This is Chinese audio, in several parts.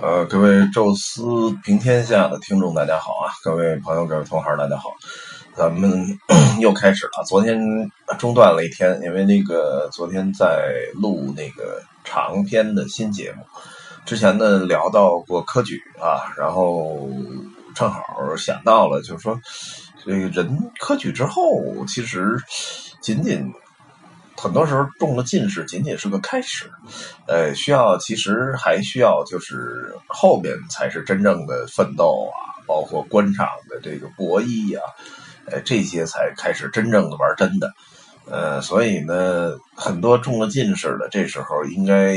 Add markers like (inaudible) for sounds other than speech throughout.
呃，各位宙斯平天下的听众，大家好啊！各位朋友，各位同行，大家好。咱们 (clears throat) 又开始了。昨天中断了一天，因为那个昨天在录那个长篇的新节目。之前呢聊到过科举啊，然后正好想到了，就是说这个人科举之后，其实仅仅。很多时候中了进士仅仅是个开始，呃，需要其实还需要就是后面才是真正的奋斗啊，包括官场的这个博弈呀，呃，这些才开始真正的玩真的，呃，所以呢，很多中了进士的这时候应该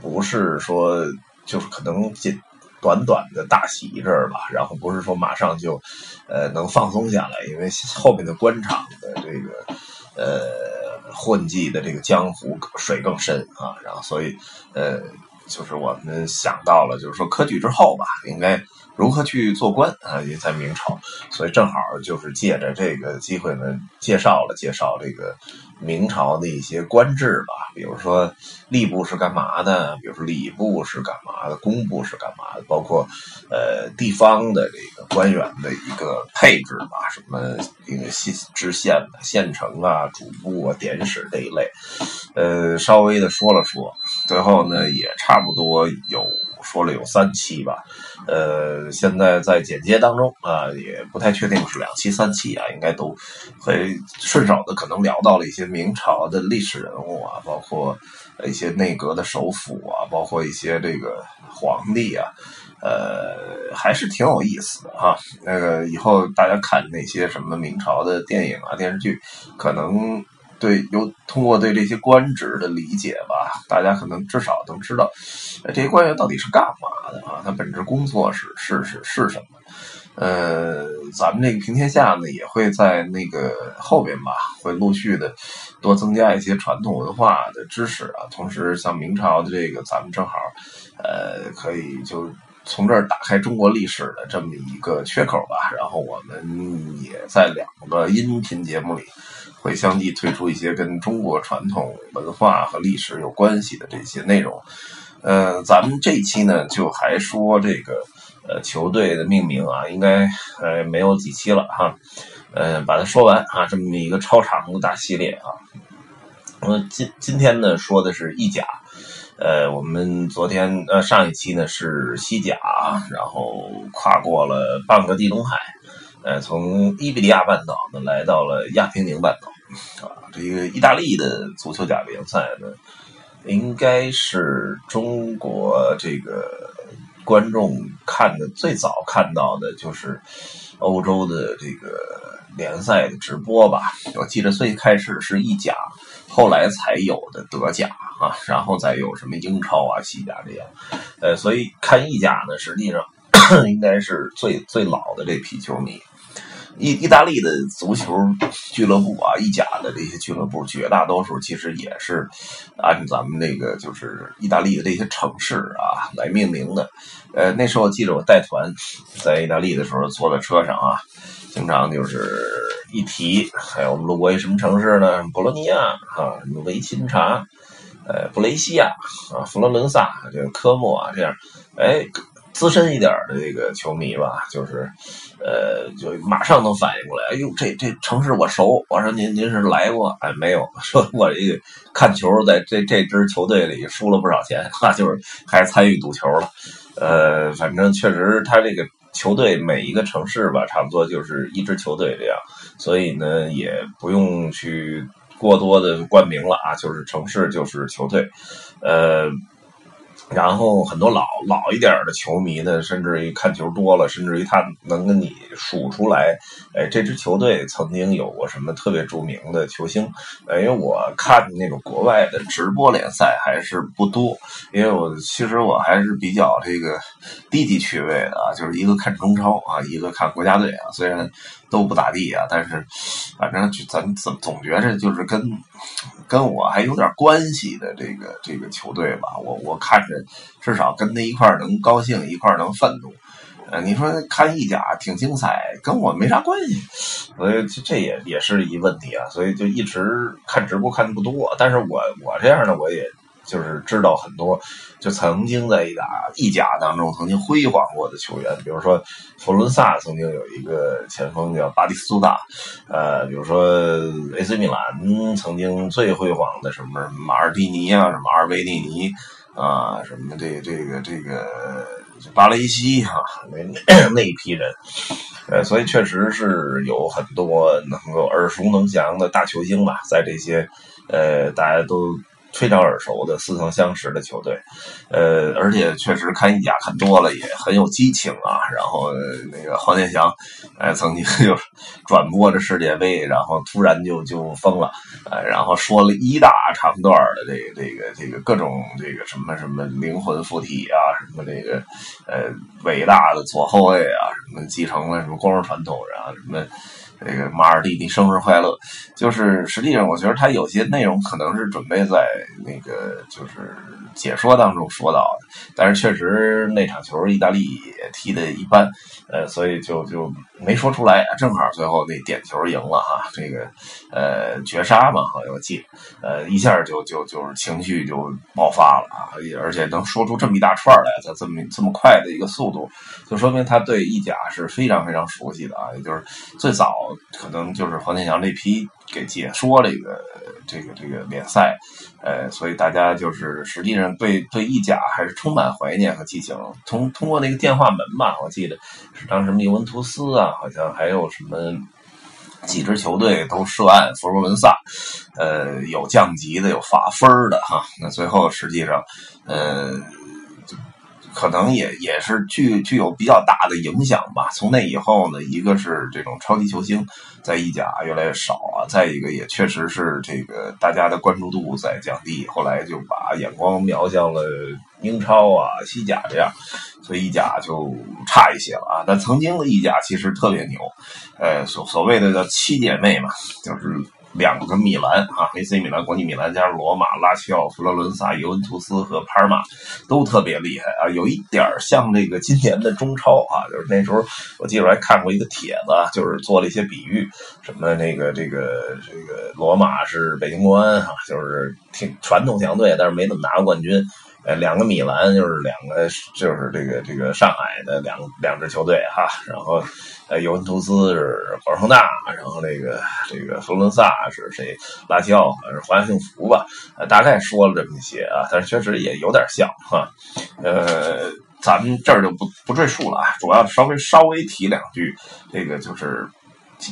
不是说就是可能仅短短的大喜一阵儿吧，然后不是说马上就呃能放松下来，因为后面的官场的这个呃。混迹的这个江湖水更深啊，然后所以呃，就是我们想到了，就是说科举之后吧，应该如何去做官啊？也在明朝，所以正好就是借着这个机会呢，介绍了介绍这个。明朝的一些官制吧，比如说吏部是干嘛的，比如说礼部是干嘛的，工部是干嘛的，包括呃地方的这个官员的一个配置吧，什么一个县知县的县城啊、主簿啊、典史这一类，呃，稍微的说了说，最后呢也差不多有说了有三期吧。呃，现在在简介当中啊，也不太确定是两期三期啊，应该都会顺手的，可能聊到了一些明朝的历史人物啊，包括一些内阁的首辅啊，包括一些这个皇帝啊，呃，还是挺有意思的哈。那个以后大家看那些什么明朝的电影啊、电视剧，可能。对，有通过对这些官职的理解吧，大家可能至少能知道，这些官员到底是干嘛的啊？他本职工作是是是是什么？呃，咱们这个平天下呢，也会在那个后边吧，会陆续的多增加一些传统文化的知识啊。同时，像明朝的这个，咱们正好呃，可以就从这儿打开中国历史的这么一个缺口吧。然后，我们也在两个音频节目里。会相继推出一些跟中国传统文化和历史有关系的这些内容。呃，咱们这期呢，就还说这个呃球队的命名啊，应该呃没有几期了哈。呃，把它说完啊，这么一个超长的大系列啊。嗯，今今天呢说的是意甲，呃，我们昨天呃上一期呢是西甲，然后跨过了半个地中海。呃，从伊比利亚半岛呢来到了亚平宁半岛，啊，这个意大利的足球甲联赛呢，应该是中国这个观众看的最早看到的就是欧洲的这个联赛的直播吧。我记得最开始是意甲，后来才有的德甲啊，然后再有什么英超啊、西甲这样。呃，所以看意甲呢，实际上 (coughs) 应该是最最老的这批球迷。意意大利的足球俱乐部啊，意甲的这些俱乐部，绝大多数其实也是按咱们那个就是意大利的这些城市啊来命名的。呃，那时候我记得我带团在意大利的时候，坐在车上啊，经常就是一提，哎，我们路过一什么城市呢？博洛尼亚啊，什么维钦察，呃，布雷西亚啊，佛罗伦萨，这个科莫啊，这样，哎。资深一点的这个球迷吧，就是，呃，就马上能反应过来。哎呦，这这城市我熟。我说您您是来过？哎，没有。(laughs) 说我这个看球，在这这支球队里输了不少钱，那 (laughs) 就是还参与赌球了。呃，反正确实，他这个球队每一个城市吧，差不多就是一支球队这样，所以呢，也不用去过多的冠名了啊，就是城市就是球队，呃。然后很多老老一点的球迷呢，甚至于看球多了，甚至于他能跟你数出来，哎，这支球队曾经有过什么特别著名的球星。因为我看那种国外的直播联赛还是不多，因为我其实我还是比较这个低级趣味的啊，就是一个看中超啊，一个看国家队啊，虽然。都不咋地啊，但是反正就咱总总觉着就是跟跟我还有点关系的这个这个球队吧，我我看着至少跟他一块能高兴，一块能愤怒。呃，你说看意甲挺精彩，跟我没啥关系，所以这也也是一问题啊。所以就一直看直播看的不多，但是我我这样的我也就是知道很多就曾经在意甲意甲当中曾经辉煌过的球员，比如说佛伦萨曾经有一个前锋叫巴蒂斯图塔，呃，比如说 AC 米兰曾经最辉煌的什么马尔蒂尼啊，什么阿尔维蒂尼啊，什么这这个这个巴雷西哈，那 (clears throat) 那一批人，呃，所以确实是有很多能够耳熟能详的大球星吧，在这些呃大家都。非常耳熟的似曾相识的球队，呃，而且确实看意甲看多了也很有激情啊。然后那个黄健翔，哎，曾经 (laughs) 就转播着世界杯，然后突然就就疯了，哎，然后说了一大长段的这个这个这个各种这个什么什么灵魂附体啊，什么这个呃伟大的左后卫啊，什么继承了什么光荣传统然后，什么。这个马尔蒂尼生日快乐，就是实际上我觉得他有些内容可能是准备在那个就是解说当中说到的，但是确实那场球意大利也踢的一般，呃，所以就就没说出来。正好最后那点球赢了哈，这个呃绝杀嘛，好像我记，呃一下就就就是情绪就爆发了啊，而且能说出这么一大串来，在这么这么快的一个速度，就说明他对意甲是非常非常熟悉的啊，也就是最早。可能就是黄健翔这批给解说这个这个这个联赛，呃，所以大家就是实际上对对意甲还是充满怀念和激情。通通过那个电话门吧，我记得是当时尤文图斯啊，好像还有什么几支球队都涉案，佛罗伦萨，呃，有降级的，有罚分的哈。那最后实际上，呃。可能也也是具具有比较大的影响吧。从那以后呢，一个是这种超级球星在意甲越来越少啊，再一个也确实是这个大家的关注度在降低。后来就把眼光瞄向了英超啊、西甲这样，所以意甲就差一些了啊。但曾经的意甲其实特别牛，呃，所所谓的叫七姐妹嘛，就是。两个米兰啊，AC 米兰、国际米兰加上罗马、拉齐奥、佛罗伦萨、尤文图斯和帕尔马都特别厉害啊，有一点像这个今年的中超啊，就是那时候我记得还看过一个帖子，就是做了一些比喻，什么那个这个这个罗马是北京国安啊，就是挺传统强队，但是没怎么拿过冠军。呃，两个米兰就是两个，就是这个这个上海的两两支球队哈，然后呃，尤文图斯是华盛大，然后这个这个佛罗伦萨是谁？拉齐奥是华夏幸福吧？呃，大概说了这么一些啊，但是确实也有点像哈。呃，咱们这儿就不不赘述了啊，主要稍微稍微提两句，这个就是。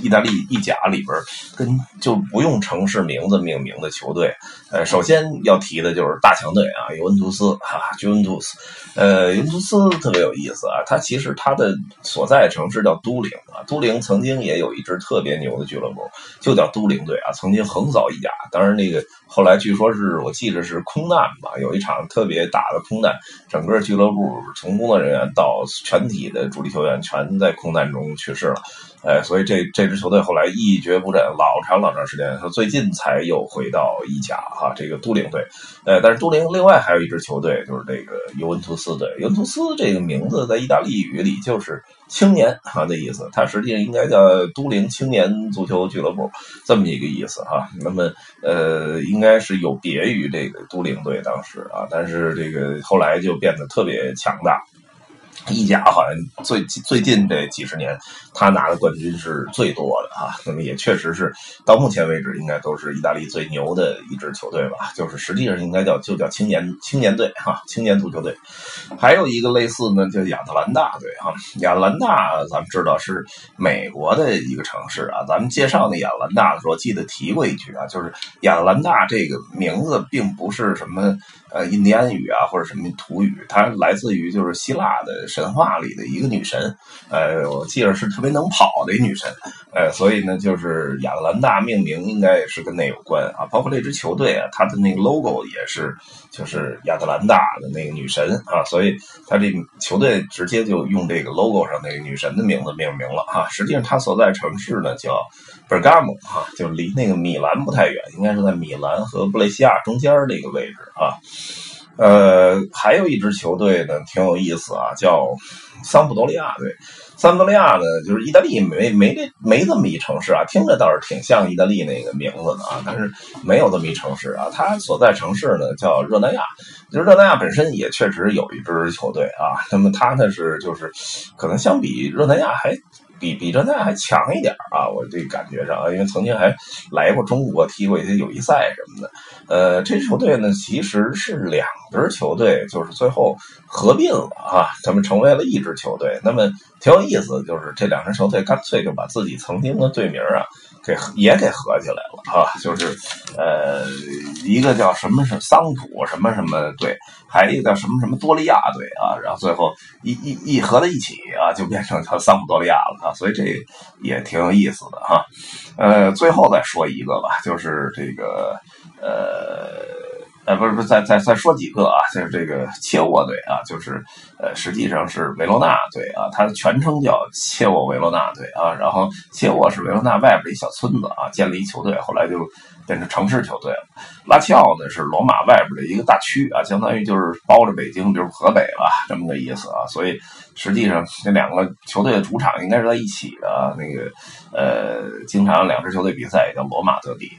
意大利意甲里边跟就不用城市名字命名的球队，呃，首先要提的就是大强队啊，尤文图斯哈尤文图斯，呃，尤文图斯特别有意思啊，它其实它的所在城市叫都灵啊，都灵曾经也有一支特别牛的俱乐部，就叫都灵队啊，曾经横扫意甲，当然那个后来据说是我记得是空难吧，有一场特别大的空难，整个俱乐部从工作人员到全体的主力球员全在空难中去世了。哎，所以这这这支球队后来一蹶不振，老长老长时间，说最近才又回到意甲哈，这个都灵队。呃，但是都灵另外还有一支球队，就是这个尤文图斯队。尤文图斯这个名字在意大利语里就是青年哈的意思，它实际上应该叫都灵青年足球俱乐部这么一个意思哈。那么呃，应该是有别于这个都灵队当时啊，但是这个后来就变得特别强大。(laughs) 意甲好像最最近这几十年，他拿的冠军是最多的啊。那么也确实是到目前为止，应该都是意大利最牛的一支球队吧。就是实际上应该叫就叫青年青年队哈，青年足球队。还有一个类似呢，叫亚特兰大队哈。亚特兰大咱们知道是美国的一个城市啊。咱们介绍那亚特兰大的时候，记得提过一句啊，就是亚特兰大这个名字并不是什么。呃，印第安语啊，或者什么土语，它来自于就是希腊的神话里的一个女神，呃，我记得是特别能跑的一女神，呃，所以呢，就是亚特兰大命名应该也是跟那有关啊。包括这支球队啊，它的那个 logo 也是就是亚特兰大的那个女神啊，所以它这球队直接就用这个 logo 上那个女神的名字命名了哈。实际上，它所在城市呢叫 Bergamo 哈，就离那个米兰不太远，应该是在米兰和布雷西亚中间那个位置啊。呃，还有一支球队呢，挺有意思啊，叫桑普多利亚队。桑普多利亚呢，就是意大利没没这没这么一城市啊，听着倒是挺像意大利那个名字的啊，但是没有这么一城市啊。它所在城市呢叫热那亚，就是热那亚本身也确实有一支球队啊。那么它呢是就是可能相比热那亚还。比比这那还强一点啊！我这感觉上啊，因为曾经还来过中国踢过一些友谊赛什么的。呃，这支球队呢，其实是两支球队，就是最后合并了啊，他们成为了一支球队。那么挺有意思，就是这两支球队干脆就把自己曾经的队名啊。给也给合起来了啊，就是呃，一个叫什么是桑普什么什么队，还有一个叫什么什么多利亚队啊，然后最后一一一合在一起啊，就变成叫桑普多利亚了啊，所以这也挺有意思的哈。呃，最后再说一个吧，就是这个呃。呃，不是不是，再再再说几个啊，就是这个切沃队啊，就是呃，实际上是维罗纳队啊，它的全称叫切沃维罗纳队啊，然后切沃是维罗纳外边的一小村子啊，建了一球队，后来就变成城市球队了。拉齐奥呢是罗马外边的一个大区啊，相当于就是包着北京，就是河北吧这么个意思啊，所以实际上这两个球队的主场应该是在一起的，那个呃，经常两支球队比赛也叫罗马德比。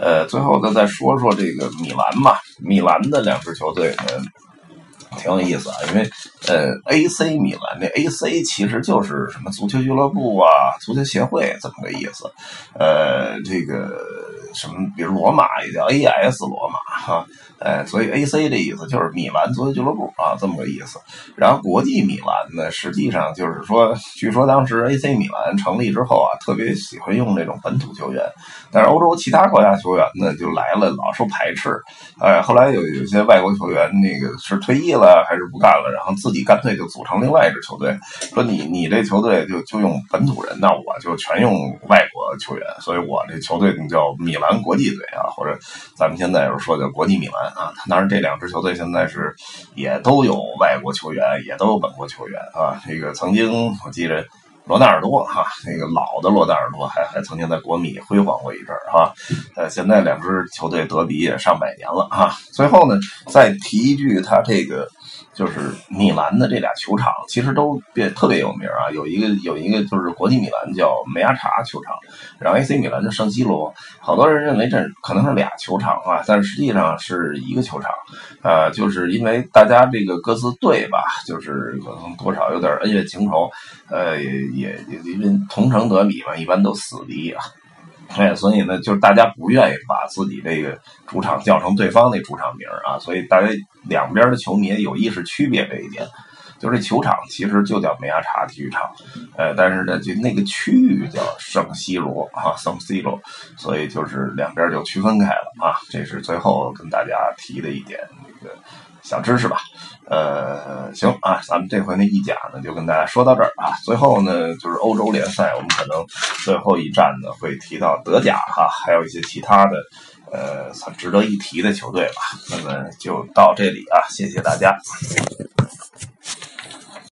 呃，最后再，再说说这个米兰吧。米兰的两支球队呃，挺有意思啊，因为呃，AC 米兰那 AC 其实就是什么足球俱乐部啊、足球协会这么个意思。呃，这个什么，比如罗马也叫 AS 罗马哈。哎，所以 A C 这意思就是米兰足球俱乐部啊，这么个意思。然后国际米兰呢，实际上就是说，据说当时 A C 米兰成立之后啊，特别喜欢用这种本土球员，但是欧洲其他国家球员呢就来了，老受排斥。哎，后来有有些外国球员那个是退役了还是不干了，然后自己干脆就组成另外一支球队，说你你这球队就就用本土人，那我就全用外国球员，所以我这球队叫米兰国际队啊，或者咱们现在有说叫国际米兰。啊，当然，这两支球队现在是也都有外国球员，也都有本国球员啊。这个曾经我记得罗纳尔多哈，那个老的罗纳尔多还还曾经在国米辉煌过一阵儿哈。呃，现在两支球队德比也上百年了哈。最后呢，再提一句，他这个。就是米兰的这俩球场其实都别特别有名啊，有一个有一个就是国际米兰叫梅阿查球场，然后 AC 米兰叫圣西罗。好多人认为这可能是俩球场啊，但实际上是一个球场。呃，就是因为大家这个各自队吧，就是可能多少有点恩怨情仇，呃，也也因为同城德比嘛，一般都死敌啊。哎，所以呢，就是大家不愿意把自己这个主场叫成对方那主场名啊，所以大家两边的球迷有意识区别这一点，就是球场其实就叫梅亚查体育场，呃，但是呢，就那个区域叫圣西罗啊，圣西罗，所以就是两边就区分开了啊，这是最后跟大家提的一点那个小知识吧。呃，行啊，咱们这回那意甲呢就跟大家说到这儿啊。最后呢就是欧洲联赛，我们可能最后一站呢会提到德甲哈，还有一些其他的呃很值得一提的球队吧。那么就到这里啊，谢谢大家。